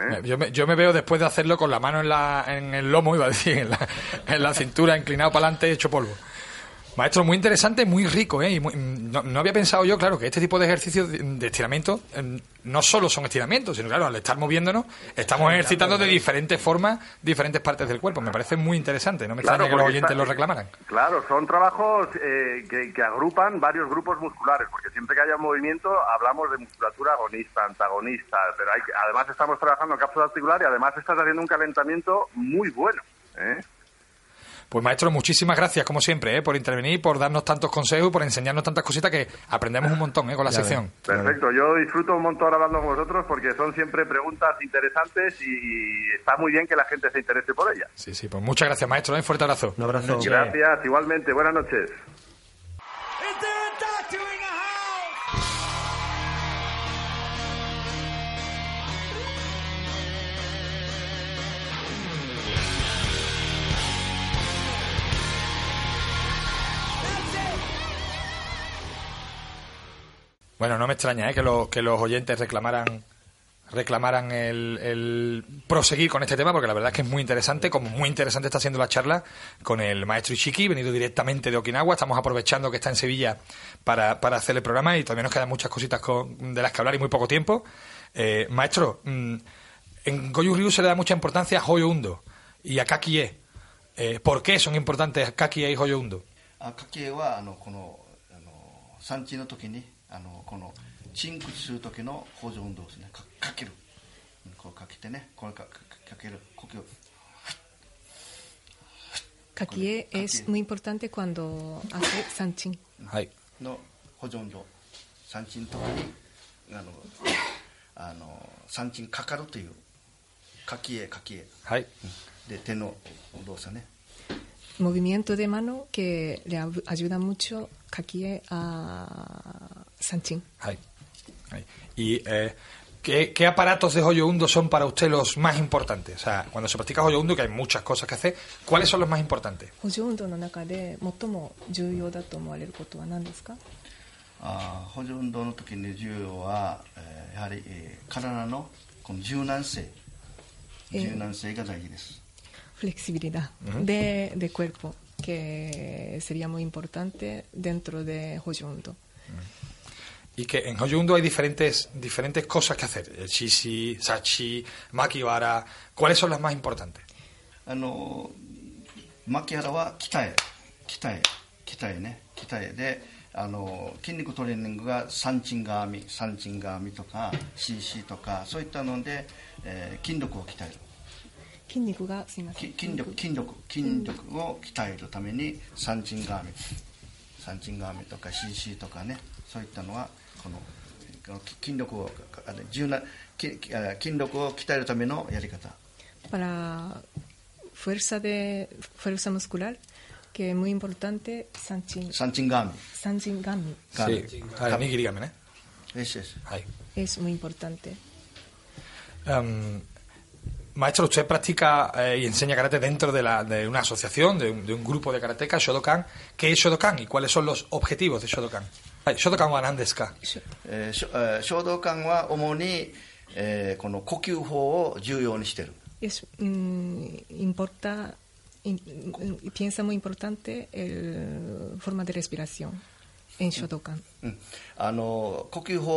¿eh? Yo me, yo me veo después de hacerlo con la mano en, la, en el lomo, iba a decir, en la, en la cintura, inclinado para adelante, hecho polvo. Maestro, muy interesante, muy rico, ¿eh? Y muy- no, no había pensado yo, claro, que este tipo de ejercicios de, de estiramiento eh, no solo son estiramientos, sino, claro, al estar moviéndonos, estamos ejercitando de diferentes formas diferentes partes del cuerpo. Me parece muy interesante, no me Claro, extraña que los oyentes está- lo reclamaran. Claro, son trabajos eh, que, que agrupan varios grupos musculares, porque siempre que haya movimiento hablamos de musculatura agonista, antagonista, pero hay además estamos trabajando en cápsula articular y además estás haciendo un calentamiento muy bueno. ¿eh? Pues maestro, muchísimas gracias, como siempre, ¿eh? por intervenir, por darnos tantos consejos, por enseñarnos tantas cositas que aprendemos un montón ¿eh? con la Ya sección. Perfecto, yo disfruto un montón hablando con vosotros porque son siempre preguntas interesantes y está muy bien que la gente se interese por ellas. Sí, sí, pues muchas gracias, maestro. ¿eh? Fuerte abrazo. Un abrazo. Gracias, igualmente, buenas noches. Bueno, no me extraña ¿eh? que, lo- que los oyentes reclamaran reclamaran el, el proseguir con este tema porque la verdad es que es muy interesante como muy interesante está siendo la charla con el maestro Ishiki venido directamente de Okinawa estamos aprovechando que está en Sevilla para, para hacer el programa y todavía nos quedan muchas cositas con- de las que hablar y muy poco tiempo Eh, maestro mm, en Goju Ryu se le da mucha importancia a Hoyo Undo y a Kakie Eh, ¿por qué son importantes Kakie y Hoyo Undo? あ家計はあのこのあの産地の時に あのこの鎮屈する時の補助運動ですね。か,かける。こうかけてね。これか,か,かける。呼吸。かきえ es muy importante cuando hace はい。の補助運動。三鎮とかにあのあの三鎮かかるという。かきえかきえ。はい。で手の動作ね。Movimiento de mano que le ayuda mucho かきえあ Sanchín. Ahí. Ahí. Y eh, ¿Qué, ¿qué, aparatos de hoyo hundo son para usted los más importantes? O sea, cuando se practica hoyo hundo, que hay muchas cosas que hacer, ¿cuáles son los más importantes? Hoyo hundo no naka de motomo juyou da to koto hoyo hundo no toki ni juyou wa eh, yahari eh, no eh. ga. Flexibilidad de, de cuerpo, que sería muy importante dentro de hoyo hundo. Y que en Hoyo Hundo hay diferentes, diferentes cosas que hacer. El shishi, sachi, makibara. ¿Cuáles son las más importantes? あの牧原は鍛え鍛え鍛えね鍛えであの筋肉トレーニングがサンチンガーミサンチンガーミとか CC とかそういったので、えー筋力を鍛える筋肉がすいませんき筋力筋力筋力を鍛えるためにサンチンガーミサンチンガーミとか CC とかねそういったのはこのこの筋力をあの柔軟筋あ筋力を鍛えるためのやり方 para fuerza de fuerza muscular, que es muy importante Sanchin, サンチンガーミ Sanchin Gami Gami. Sí. A ver, Nigiri Gamen, ¿eh? よしよし Ahí. es muy importante. Em, maestro, usted practica eh, y enseña karate dentro de, la, de una asociación, de un, de un grupo de karateka, Shodokan. ¿Qué es Shodokan y cuáles son los objetivos de Shodokan? Ay, Shodokan wa nan desu ka? えーしょえー衝動感は主に、えーこの呼吸法を重要にしている Es, mm, importa, in- mm, piensa muy importante la forma de respiración en. うんあの呼吸法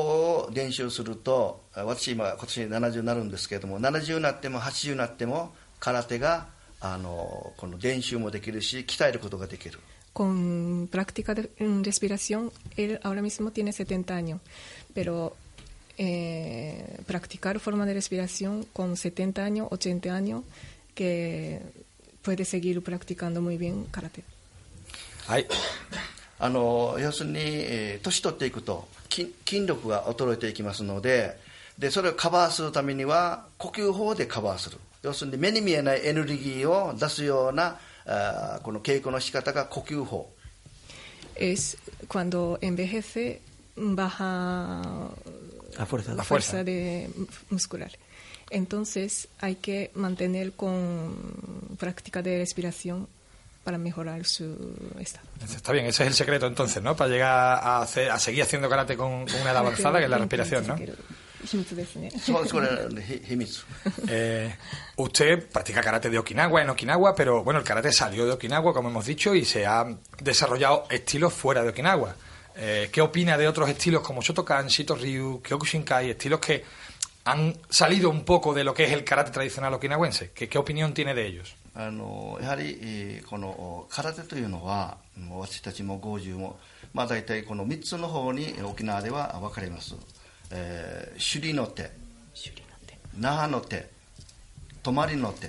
を練習するとあ私今今年70になるんですけれども70になっても80になっても空手があのこの練習もできるし鍛えることができる Con práctica de respiración, él ahora mismo tiene 70 años, pero eh, practicar forma de respiración con 70 años, 80 años, que puede seguir practicando muy bien karate. Ay, あの要するに、えー年取っていくと筋筋力が衰えていきますのででそれをカバーするためには呼吸法でカバーする要するに目に見えないエネルギーを出すような あーこの稽古の仕方が呼吸法 Es cuando envejece, baja La fuerza. La fuerza. de muscular. Entonces hay que mantener con práctica de respiración para mejorar su estado. está bien, ese es el secreto entonces, ¿no? Para llegar a, hacer- a seguir haciendo karate con, con una edad avanzada, que es la respiración, ¿no? 秘密ですね。そうこ<laughs> れひ秘密 Eh, usted practica karate de Okinawa en Okinawa, pero bueno, el karate salió de Okinawa, como hemos dicho, y se ha desarrollado estilos fuera de Okinawa. Eh, ¿Qué opina de otros estilos como Shotokan, Shito Ryu, Kyokushinkai, estilos que han salido un poco de lo que es el karate tradicional okinawense? ¿Qué, qué opinión tiene de ellos? あのやはりえーこの空手というのはもう私たちも50も、まあ、大体この3つの方に沖縄では分かれます、 えー、首里の手,首里の手那覇の手泊りの手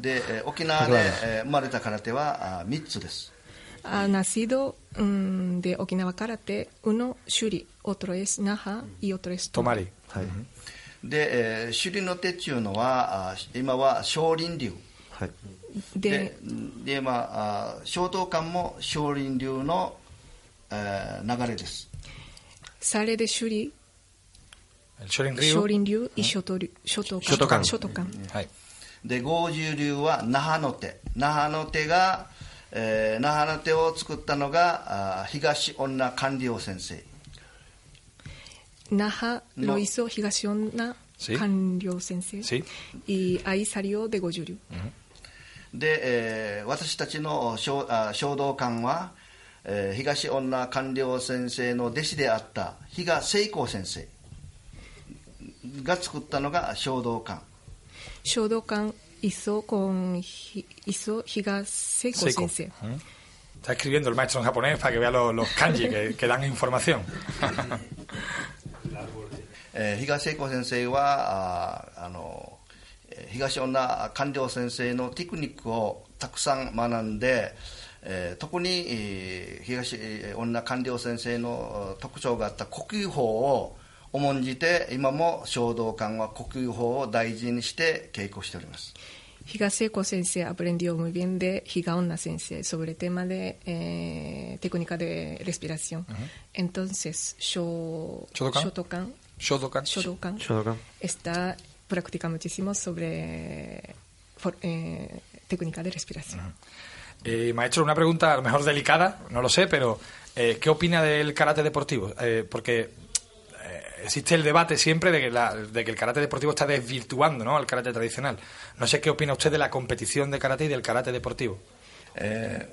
で沖縄で生まれた空手は三つです。あ、ナシドで沖縄空手、うの首里、オトロ、那覇、イオトロ。泊り。はい。で、首里の手っていうのは、今は少林流。はい。で、で、まあ、小道館も少林流の流れです。sale de Shuri. El Shorin で五十流は那覇の手。那覇の手が、えー、那覇の手を作ったのがあ東女官僚先生。那覇ロイソ東女官僚先生？イアイサリオで五十流、うん、で、えー、私たちの,はえー東女官僚先生の弟子であった比嘉聖光先生が作ったのが衝動館 Shodokan hizo con Hi- hizo Higaseiko Seiko. Sensei. ¿Mm? Está escribiendo el maestro en japonés para que vea los, los kanji que, que dan información. えー東聖子先生はああのえー東女官僚先生のテクニックをたくさん学んで、えー、特に、えー、東女官僚先生の特徴があった呼吸法を重んじて今も衝動館は呼吸法を大事にして稽古しております。東聖子先生アプレンディオ無限で東女先生ソブレテマで、えー、テクニカルレスピラション、エントンセス衝動館衝動館衝動館衝動館衝動館スタープラクティカムチシモソブレフォ、えー、テクニカでレスピラション、Eh, maestro, una pregunta a lo mejor delicada, no lo sé, pero eh, ¿qué opina del karate deportivo? Eh, porque eh, existe el debate siempre de que, la, de que el karate deportivo está desvirtuando ¿no? al karate tradicional. No sé qué opina usted de la competición de karate y del karate deportivo. Eh,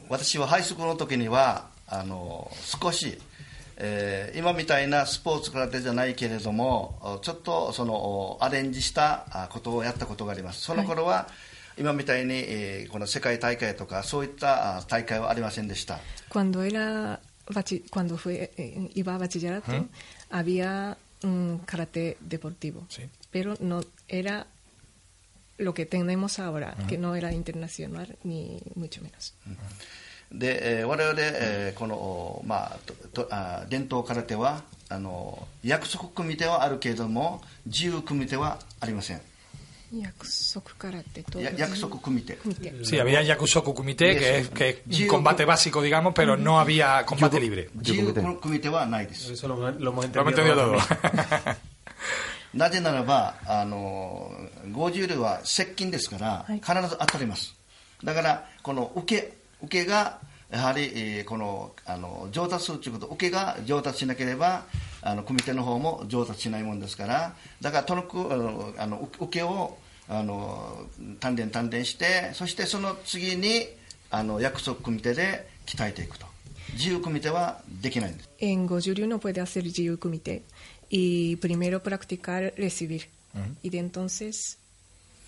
えー、今みたいなスポーツ空手じゃないけれどもちょっとそのアレンジしたことをやったことがありますその頃は、はい今みたいに、えーこの世界大会とかそういったあ大会はありませんでした Cuando era cuando fue eh, iba a bachillerato había un karate deportivo, Sí. pero no era lo que tenemos ahora, que no era internacional ni mucho menos. で、えー我々、えーこの、おまあ、ととあ伝統空手はあの約束組手はあるけれども自由組手はありません約束からってと約束組手。手。約束組手、que es que es 組手はないです。<laughs> ぜならば、あの、五十両は接近ですから、必ず当たります。だから、この受け、受けが、やはり、この、あの、上達するということ、受けが上達しなければ、あの、組手の方も上達しないもんですから、だから、とのく、あの、受けを、あの、鍛錬鍛錬して、そしてその次に、あの、約束組手で鍛えていくと。自由組手はできないんです。En Goju-ryu no puede hacer Jiu Kumite y primero practicar recibir y de entonces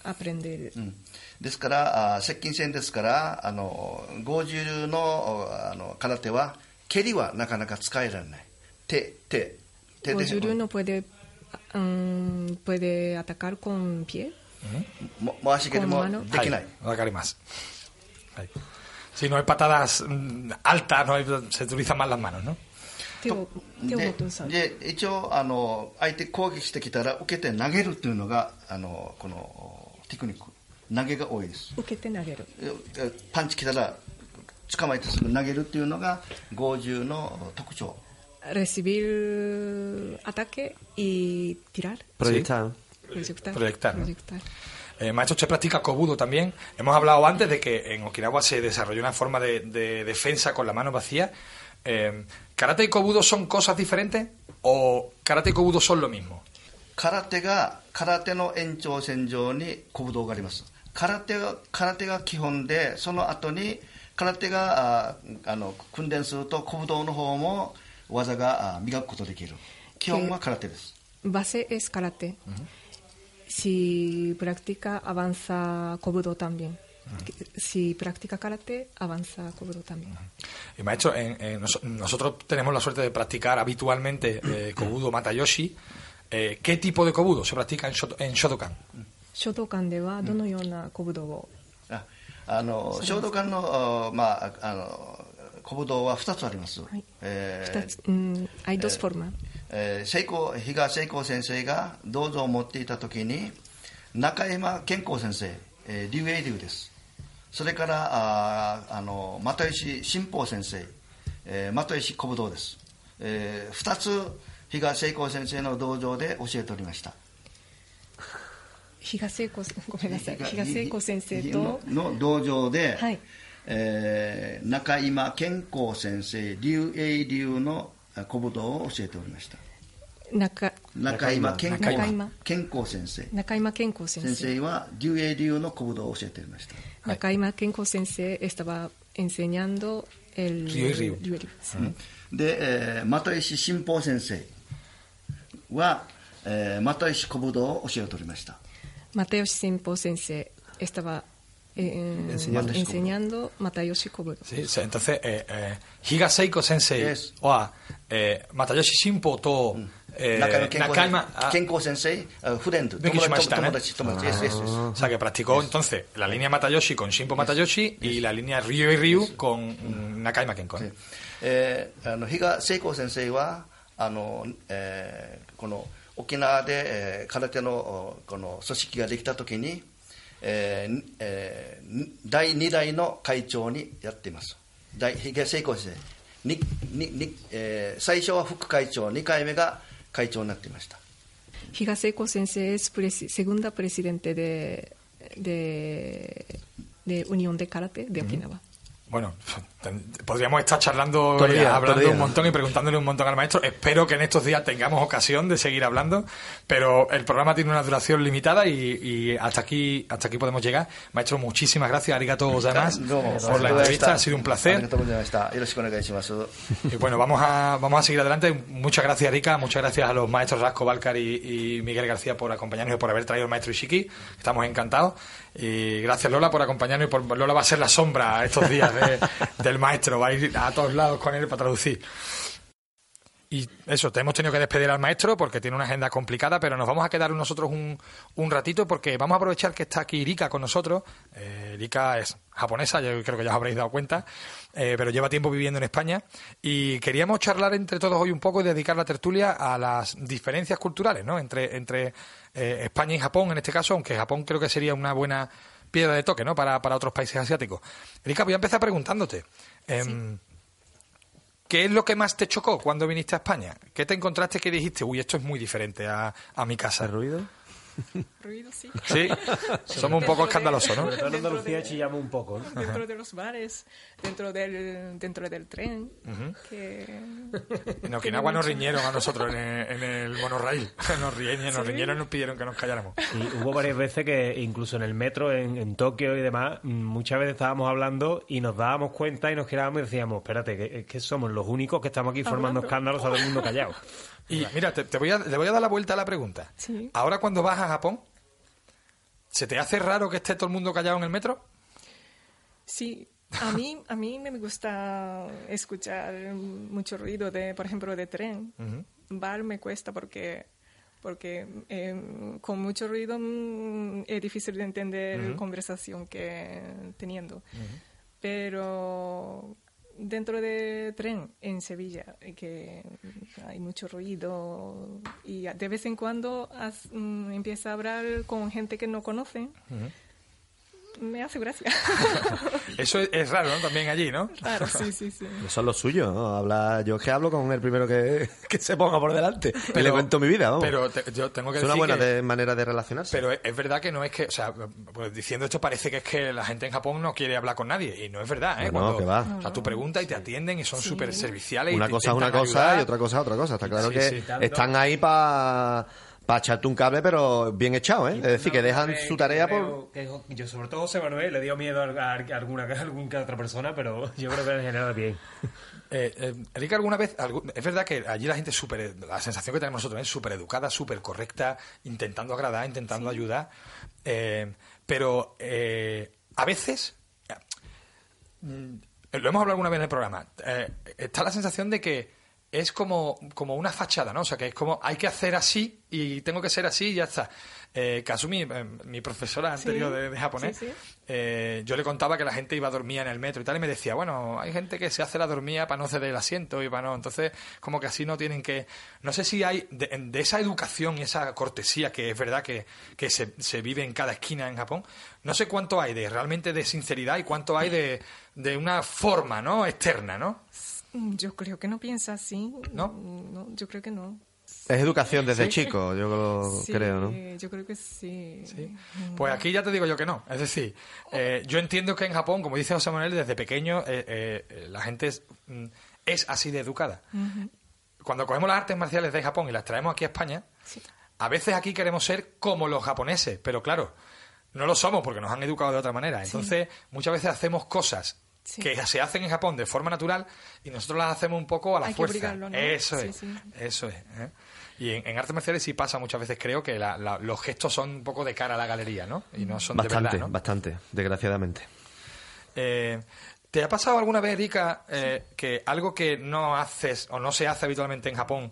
aprender. うんですから、あ接近戦ですから、あの50のおあの空手は、蹴りはなかなか使えられない。手、手、te o Yuriu no puede, um, puede atacar con pie. もう足蹴りもできない、はい、分かります、はい、si no hay patadas altas no hay se utilizan mal las manos no? で,で一応あの相手攻撃してきたら受けて投げるというのがあのこのテクニック投げが多いです受けて投げるパンチ来たら捕まえてすぐ投げるというのが50の特徴 Recibir ataque y tirar. Proyectar. Proyectar. Proyectar, ¿no? Proyectar. Eh, maestro, usted practica Kobudo también. Hemos hablado antes de que en Okinawa se desarrolló una forma de, de defensa con la mano vacía. Eh, ¿Karate y Kobudo son cosas diferentes o Karate y Kobudo son lo mismo? 空手が空手の延長線上に古武道があります空手が空手が基本でその後に空手がああの訓練すると古武道の方も 技があ磨くことできる基本は空手です Base es karate. Si practica, avanza kobudo también. Si practica karate, avanza kobudo también. Y maestro, en- en nos- nosotros tenemos la suerte de practicar habitualmente eh, <clears throat> Kobudo Matayoshi. Eh, ¿Qué tipo de Kobudo se practica en, Shoto- en Shotokan? 書道館ではどのような古武道を、ああの衝動館のあまああの 古武道は2つあります、はい。えー二つ、うん、hay dos formas. えー、聖光比嘉聖光先生が銅像を持っていた時に中山健康先生、えー、竜英竜です。それからあーあの又吉新宝先生、えー、又吉小武道です、えー、2つ比嘉聖光先生の道場で教えておりました。<laughs> 比嘉聖子ごめんなさい。比嘉聖子先生とのの道場で、はいえー中今健康先生竜英竜のあ小武道を教えておりました。中中今健康。中今健康先生。中山健康先先生生は竜英流の古武道を教えていました。中山健康先生 estaba enseñando el Ryu-Ryu. Ryu-Ryu, sí. で、えー、又石新宝先生は、えー、又石古武道を教えておりました。Mateoshi Senpo sensei estaba eh, enseñando, ma enseñando Matayoshi Koburo. Sí, sí, entonces, eh, eh, Higa Seiko Sensei yes. o eh, Matayoshi Shinpo to eh, Kanko-sensei, ah. uh, O sea, que practicó yes. entonces la línea Matayoshi con Shinpo Matayoshi yes. y la línea Ryu y Ryu con Nakaima Kenko. Sí. Eh, Higa Seiko Sensei wa, あの、えー、この沖縄で、えー、空手のこの組織ができたときに、えーえー、第2代の会長にやっています、比嘉聖子先生、最初は副会長、2回目が会長になっていました。比嘉聖子先生、スプレスセグンダプレシデンテで、で、でウニオンデカラテで沖縄。うん。Podríamos estar charlando, hablando un montón y preguntándole un montón al maestro. Espero que en estos días tengamos ocasión de seguir hablando, pero el programa tiene una duración limitada y, y hasta aquí hasta aquí podemos llegar. Maestro, muchísimas gracias, arigato además por la entrevista, ha sido un placer. Y bueno, vamos a, vamos a seguir adelante. Muchas gracias, Rica, muchas gracias a los maestros Rasco Balcar y, y Miguel García por acompañarnos y por haber traído al maestro Ishiki. Estamos encantados. Y gracias, Lola, por acompañarnos y por, Lola va a ser la sombra estos días de, de <laughs> del maestro. Va a ir a todos lados con él para traducir. Y eso, te hemos tenido que despedir al maestro porque tiene una agenda complicada, pero nos vamos a quedar nosotros un, un ratito porque vamos a aprovechar que está aquí Erika con nosotros. Eh, Erika es japonesa, yo creo que ya os habréis dado cuenta, eh, pero lleva tiempo viviendo en España y queríamos charlar entre todos hoy un poco y dedicar la tertulia a las diferencias culturales ¿no? entre, entre eh, España y Japón en este caso, aunque Japón creo que sería una buena piedra de toque ¿no? para, para otros países asiáticos. Erika, voy a empezar preguntándote. em, ¿Qué es lo que más te chocó cuando viniste a España? ¿Qué te encontraste que dijiste, uy, esto es muy diferente a, a mi casa? ruido? Ruido, sí. Sí, somos un poco escandalosos, ¿no? En Andalucía de- chillamos un poco. ¿no? Dentro de los bares, dentro del, dentro del tren. que En Okinawa nos riñeron a nosotros en el, en el. <laughs> Nos riñeron, nos riñeron y nos pidieron que nos calláramos. Y hubo varias veces que incluso en el metro, en, en Tokio y demás, muchas veces estábamos hablando y nos dábamos cuenta y nos quedábamos y decíamos, espérate, que, es que somos los únicos que estamos aquí formando Hablando. escándalos a todo el mundo callado. Y mira, te, te voy a, te voy a dar la vuelta a la pregunta. Sí. Ahora cuando vas a Japón, ¿se te hace raro que esté todo el mundo callado en el metro? Sí, a mí, a mí me gusta escuchar mucho ruido, de, por ejemplo, de tren. Bar me cuesta porque, porque eh, con mucho ruido mm, es difícil de entender la conversación que teniendo. Pero dentro de tren en Sevilla, eh, que hay mucho ruido y de vez en cuando haz- mm, empieza a hablar con gente que no conoce. Me hace gracia. <laughs> Eso es, es raro, ¿no? También allí, ¿no? Claro, sí, sí, sí. Eso es lo suyo, ¿no? Habla, yo es que hablo con el primero que, <laughs> que se ponga por delante. y le Pero- cuento mi vida, vamos. Pero te- yo tengo que es una decir buena que- de- manera de relacionarse. Pero es es verdad que no es que, o sea, pues diciendo esto parece que es que la gente en Japón no quiere hablar con nadie y no es verdad, ¿eh? No, Cuando- que va. O sea, tú preguntas y te atienden y son Sí. súper serviciales. y una cosa es una cosa ayudar. y otra cosa es otra cosa. Está claro Sí, que sí. están ahí para echarte un cable, pero bien echado, ¿eh? Es decir, que dejan su tarea por... Que yo, sobre todo José Manuel, le dio miedo a, a- a alguna, a alguna que otra persona, pero yo creo que en general bien. <laughs> Eh, eh, Erika, alguna vez, es verdad que allí la gente es súper, la sensación que tenemos nosotros es súper educada, súper correcta, intentando agradar, intentando ayudar, eh, pero eh, a veces, mm, lo hemos hablado alguna vez en el programa, eh, está la sensación de que es como, como una fachada, ¿no? O sea, que es como hay que hacer así y tengo que ser así y ya está. Eh, Kazumi, eh, mi profesora Sí, anterior de, de japonés, sí, sí. eh, yo le contaba que la gente iba a dormir en el metro y tal, y me decía, bueno, hay gente que se hace la dormida para no ceder el asiento y para no. Entonces, como que así no tienen que. No sé si hay de, de esa educación y esa cortesía que es verdad que, que se, se vive en cada esquina en Japón, no sé cuánto hay de realmente de sinceridad y cuánto hay de, de una forma, ¿no? Externa, ¿no? Mm, Yo creo que no piensa así. ¿No? No, yo creo que no. Es educación desde chico, yo lo Sí, creo, ¿no? Yo creo que sí. Sí. Pues aquí ya te digo yo que no. Es decir, eh, yo entiendo que en Japón, como dice José Manuel, desde pequeño eh, eh, la gente es, mm, es así de educada. Cuando cogemos las artes marciales de Japón y las traemos aquí a España, a veces aquí queremos ser como los japoneses, pero claro, no lo somos porque nos han educado de otra manera. Entonces, muchas veces hacemos cosas Sí. que se hacen en Japón de forma natural y nosotros las hacemos un poco a la Hay fuerza. Eso Sí, es, sí. eso es. ¿eh? Y en, en artes marciales sí pasa muchas veces, creo que la- la- los gestos son un poco de cara a la galería, ¿no? Y no son Bastante, de verdad, ¿no? bastante, desgraciadamente. Eh, ¿Te ha pasado alguna vez, Erika, eh, que algo que no haces o no se hace habitualmente en Japón,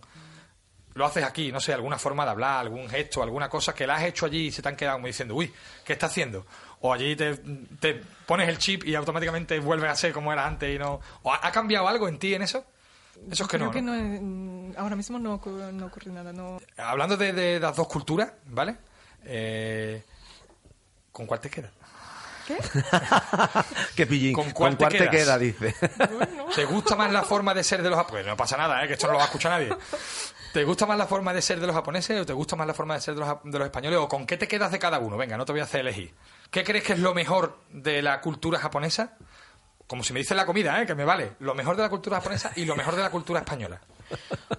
lo haces aquí? No sé, alguna forma de hablar, algún gesto, alguna cosa que la has hecho allí y se te han quedado como diciendo, uy, ¿qué está haciendo? O allí te, te pones el chip y automáticamente vuelves a ser como era antes y no... ¿O ha, ha cambiado algo en ti en eso? Eso es que creo no, que ¿no? no, mm, ahora mismo no, ocurre- no ocurre nada. No. Hablando de, de las dos culturas, ¿vale? Eh, ¿Con cuál te quedas? Qué <laughs> pillín. ¿Con ¿Con cuál cuál, te te, quedas? queda? Dice. Bueno, ¿Te gusta más la forma de ser de los japoneses? No pasa nada, ¿eh? que esto no lo va a escuchar nadie. ¿Te gusta más la forma de ser de los japoneses o te gusta más la forma de ser de los, de los españoles? ¿O con qué te quedas de cada uno? Venga, no te voy a hacer elegir. ¿Qué crees que es lo mejor de la cultura japonesa? Como si me dices la comida, ¿eh? que me vale. Lo mejor de la cultura japonesa y lo mejor de la cultura española.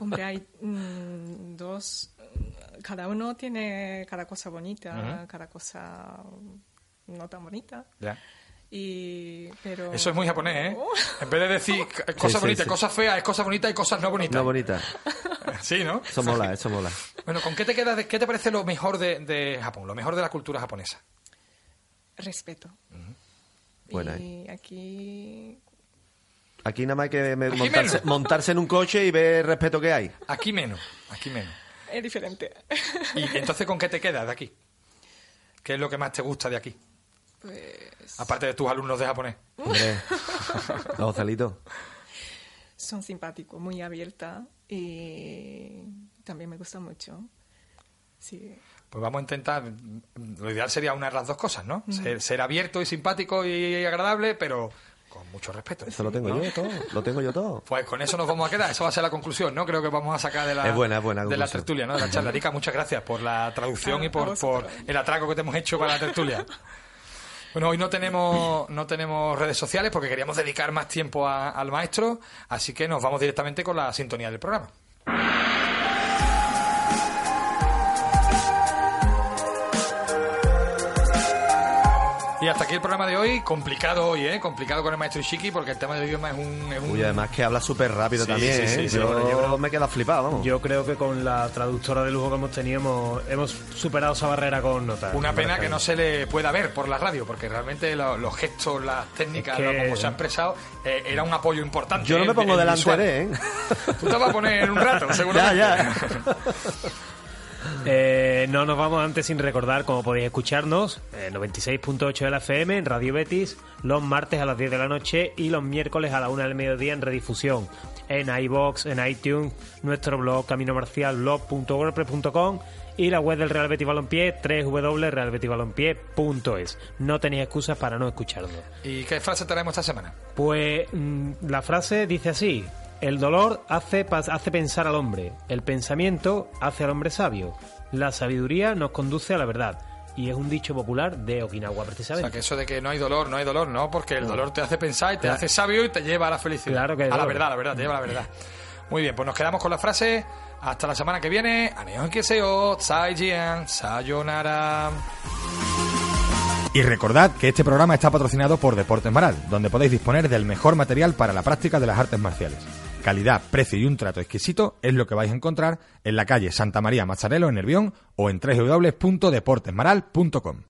Hombre, hay mm, dos. Cada uno tiene cada cosa bonita, cada cosa no tan bonita. Ya. Y, pero... Eso es muy japonés, ¿eh? En vez de decir <laughs> cosas sí, bonitas, sí. cosas feas, es cosas bonitas y cosas no bonitas. No bonita. <laughs> Sí, ¿no? Eso mola, eso mola. Bueno, ¿con qué te quedas? de- ¿Qué te parece lo mejor de, de Japón? Lo mejor de la cultura japonesa. Respeto. Buena, y aquí Aquí nada más hay que me- Aquí montarse, montarse en un coche y ver el respeto que hay. Aquí menos, aquí menos. es diferente. ¿Y entonces con qué te quedas de aquí? ¿Qué es lo que más te gusta de aquí? Pues Aparte de tus alumnos de japonés. Hombre, <laughs> los ocelitos. son simpáticos, muy abierta y también me gusta mucho. Sí. Pues vamos a intentar, lo ideal sería una de las dos cosas, ¿no? Ser, ser abierto y simpático y agradable, pero con mucho respeto. Eso lo tengo ¿no? yo todo, lo tengo yo todo. Pues con eso nos vamos a quedar, eso va a ser la conclusión, ¿no? Creo que vamos a sacar de la, Es buena, es buena de la tertulia, ¿no? De la charla. Erika, muchas gracias por la traducción A- y por, el atraco que te hemos hecho para la tertulia. <laughs> Bueno, hoy no tenemos, no tenemos redes sociales porque queríamos dedicar más tiempo al maestro, así que nos vamos directamente con la sintonía del programa. Y hasta aquí el programa de hoy, complicado hoy, ¿eh? Complicado con el maestro Ishiki porque el tema del idioma es un... Es un... Uy, además que habla súper rápido Sí, también, sí, ¿eh? sí, sí, yo, bueno, yo me queda flipado, vamos. Yo creo que con la traductora de lujo que hemos tenido hemos, hemos superado esa barrera con notas. Una pena que no se le pueda ver por la radio, porque realmente lo- los gestos, las técnicas, Es que- lo como se ha expresado, eh, era un apoyo importante. Yo no eh, me pongo el delante visual. de, ¿eh? Tú te vas a poner en un rato, seguramente. <laughs> Ya, ya. Eh, no nos vamos antes sin recordar cómo podéis escucharnos en 96.8 de la FM en Radio Betis los martes a las 10 de la noche y los miércoles a la 1 del mediodía en redifusión en iBox, en iTunes, nuestro blog caminomarcialblog.wordpress.com y la web del Real Betis Balompié www.realbetisbalompié.es. No tenéis excusas para no escucharnos. ¿Y qué frase traemos esta semana? Pues mm, la frase dice así: El dolor hace, hace pensar al hombre, el pensamiento hace al hombre sabio, la sabiduría nos conduce a la verdad. Y es un dicho popular de Okinawa, O sea, precisamente. que eso de que no hay dolor, no hay dolor, no, porque el dolor te hace pensar y te hace sabio y te lleva a la felicidad. Claro que A la verdad, la verdad, te lleva a la verdad. Muy bien, pues nos quedamos con la frase. Hasta la semana que viene. Aneon Keseo, Tsaijian, Sayonara. Y recordad que este programa está patrocinado por Deportes Maral, donde podéis disponer del mejor material para la práctica de las artes marciales. Calidad, precio y un trato exquisito es lo que vais a encontrar en la calle Santa María Mazzarello en Nervión o en www.deportesmaral.com.